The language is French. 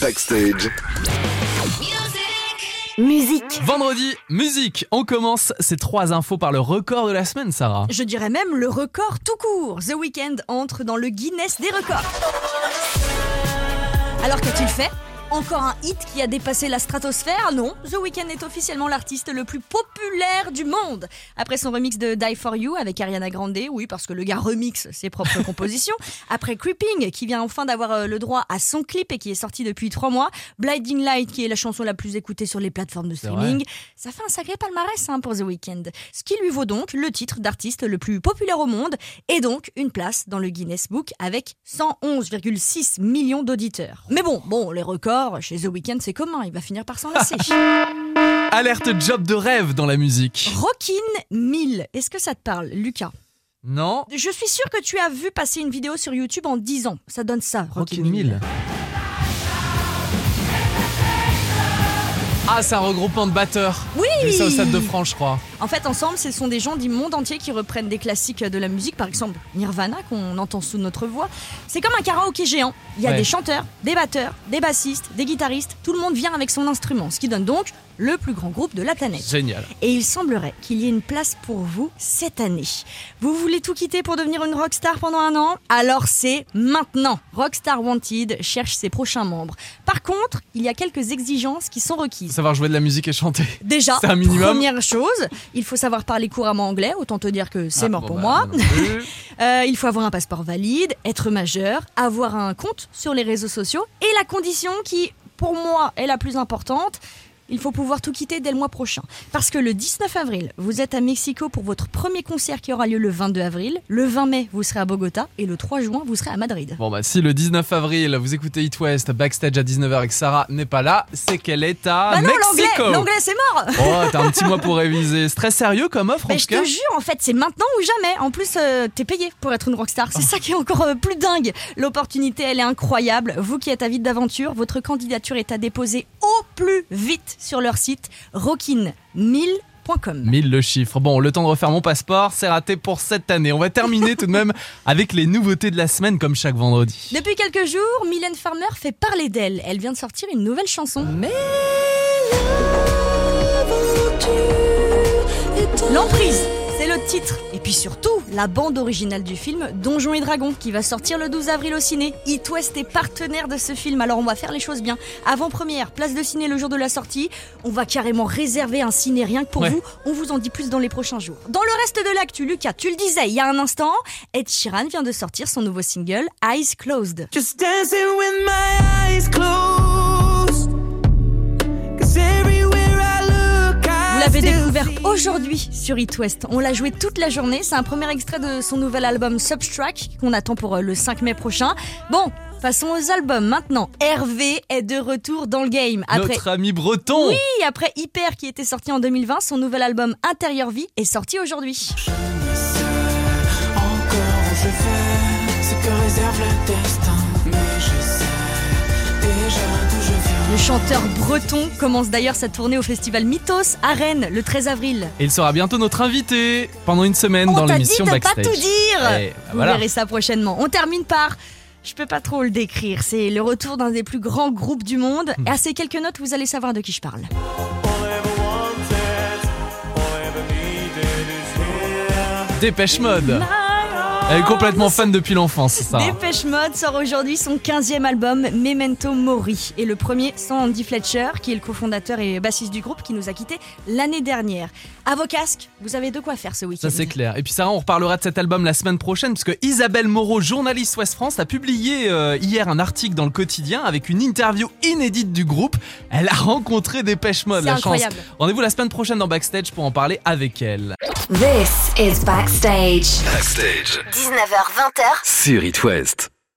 Backstage. Musique. Vendredi, musique. On commence ces trois infos par le record de la semaine, Sarah. Je dirais même le record tout court. The Weeknd entre dans le Guinness des records. Alors qu'a-t-il fait? Encore un hit qui a dépassé la stratosphère Non, The Weeknd est officiellement l'artiste le plus populaire du monde. Après son remix de Die For You avec Ariana Grande, oui, parce que le gars remixe ses propres compositions. Après Creeping, qui vient enfin d'avoir euh, le droit à son clip et qui est sorti depuis trois mois. Blinding Light, qui est la chanson la plus écoutée sur les plateformes de streaming. Ça fait un sacré palmarès hein, pour The Weeknd. Ce qui lui vaut donc le titre d'artiste le plus populaire au monde et donc une place dans le Guinness Book avec 111,6 millions d'auditeurs. Mais bon, bon, les records chez The Weeknd, c'est commun, il va finir par s'en lasser. Alerte job de rêve dans la musique. Rockin' 1000, est-ce que ça te parle, Lucas? Non Je suis sûr que tu as vu passer une vidéo sur YouTube en 10 ans. Ça donne ça, Rockin' Rockin' 1000. 1000. Ah, c'est un regroupement de batteurs. Oui J'ai vu ça au Stade de France, je crois. En fait, ensemble, ce sont des gens du monde entier qui reprennent des classiques de la musique, par exemple Nirvana, qu'on entend sous notre voix. C'est comme un karaoké géant. Il y a Ouais. des chanteurs, des batteurs, des bassistes, des guitaristes. Tout le monde vient avec son instrument, ce qui donne donc le plus grand groupe de la planète. Génial. Et il semblerait qu'il y ait une place pour vous cette année. Vous voulez tout quitter pour devenir une rockstar pendant un an? Alors c'est maintenant. Rockstar Wanted cherche ses prochains membres. Par contre, il y a quelques exigences qui sont requises. Savoir jouer de la musique et chanter. Déjà, C'est un minimum. première chose, il faut savoir parler couramment anglais, autant te dire que c'est Ah, mort bon, pour bah, moi. Euh, il faut avoir un passeport valide, être majeur, avoir un compte sur les réseaux sociaux et la condition qui, pour moi, est la plus importante. Il faut pouvoir tout quitter dès le mois prochain. Parce que le 19 avril, vous êtes à Mexico pour votre premier concert qui aura lieu le 22 avril. Le 20 mai, vous serez à Bogota. Et le 3 juin, vous serez à Madrid. Bon bah si le 19 avril vous écoutez It West backstage à 19h avec Sarah n'est pas là, c'est qu'elle est à bah non, Mexico. l'anglais, l'anglais c'est mort Oh, t'as un petit mois pour réviser. C'est très sérieux comme offre en Mais tout je cas. te jure, en fait, c'est maintenant ou jamais. En plus, euh, t'es payé pour être une rockstar. C'est ça qui est encore euh, plus dingue. L'opportunité, elle est incroyable. Vous qui êtes avide d'aventure, votre candidature est à déposer au plus vite sur leur site rockin1000.com. 1000 le chiffre. Bon, le temps de refaire mon passeport, c'est raté pour cette année. On va terminer tout de même avec les nouveautés de la semaine comme chaque vendredi. Depuis quelques jours, Mylène Farmer fait parler d'elle. Elle vient de sortir une nouvelle chanson. L'emprise, c'est le titre. Et puis surtout, la bande originale du film Donjons et Dragons qui va sortir le 12 avril au ciné. It West est partenaire de ce film, alors on va faire les choses bien. Avant-première, place de ciné le jour de la sortie. On va carrément réserver un ciné rien que pour Ouais. vous. On vous en dit plus dans les prochains jours. Dans le reste de l'actu, Lucas, tu le disais il y a un instant, Ed Sheeran vient de sortir son nouveau single Eyes Closed. Just dancing with my eyes closed. L'avez découvert aujourd'hui sur It West. On l'a joué toute la journée. C'est un premier extrait de son nouvel album Substract qu'on attend pour euh, le 5 mai prochain. Bon, passons aux albums maintenant. Hervé est de retour dans le game. Après, Notre ami breton. oui, après Hyper qui était sorti en 2020, son nouvel album Intérieur Vie est sorti aujourd'hui. Je ne sais encore où je vais, ce que réserve le destin. Chanteur breton commence d'ailleurs sa tournée au festival Mythos à Rennes le 13 avril. Et il sera bientôt notre invité pendant une semaine On dans l'émission de pas Backstage. tout dire Eh, bah Vous voilà. verrez ça prochainement. On termine par... Je peux pas trop le décrire. C'est le retour d'un des plus grands groupes du monde. Hmm. Et à ces quelques notes, vous allez savoir de qui je parle. Dépêche Mode. Elle est complètement fan depuis l'enfance, ça. Dépêche Mode sort aujourd'hui son 15e album Memento Mori et le premier sans Andy Fletcher qui est le cofondateur et bassiste du groupe qui nous a quittés l'année dernière. À vos casques, vous avez de quoi faire ce week-end. Ça c'est clair. Et puis Sarah, on reparlera de cet album la semaine prochaine parce que Isabelle Moreau, journaliste Ouest France, a publié euh, hier un article dans le quotidien avec une interview inédite du groupe. Elle a rencontré Dépêche Mode, la incroyable. chance. Rendez-vous la semaine prochaine dans Backstage pour en parler avec elle. This is Backstage. Backstage. 19h20h. Sur It West.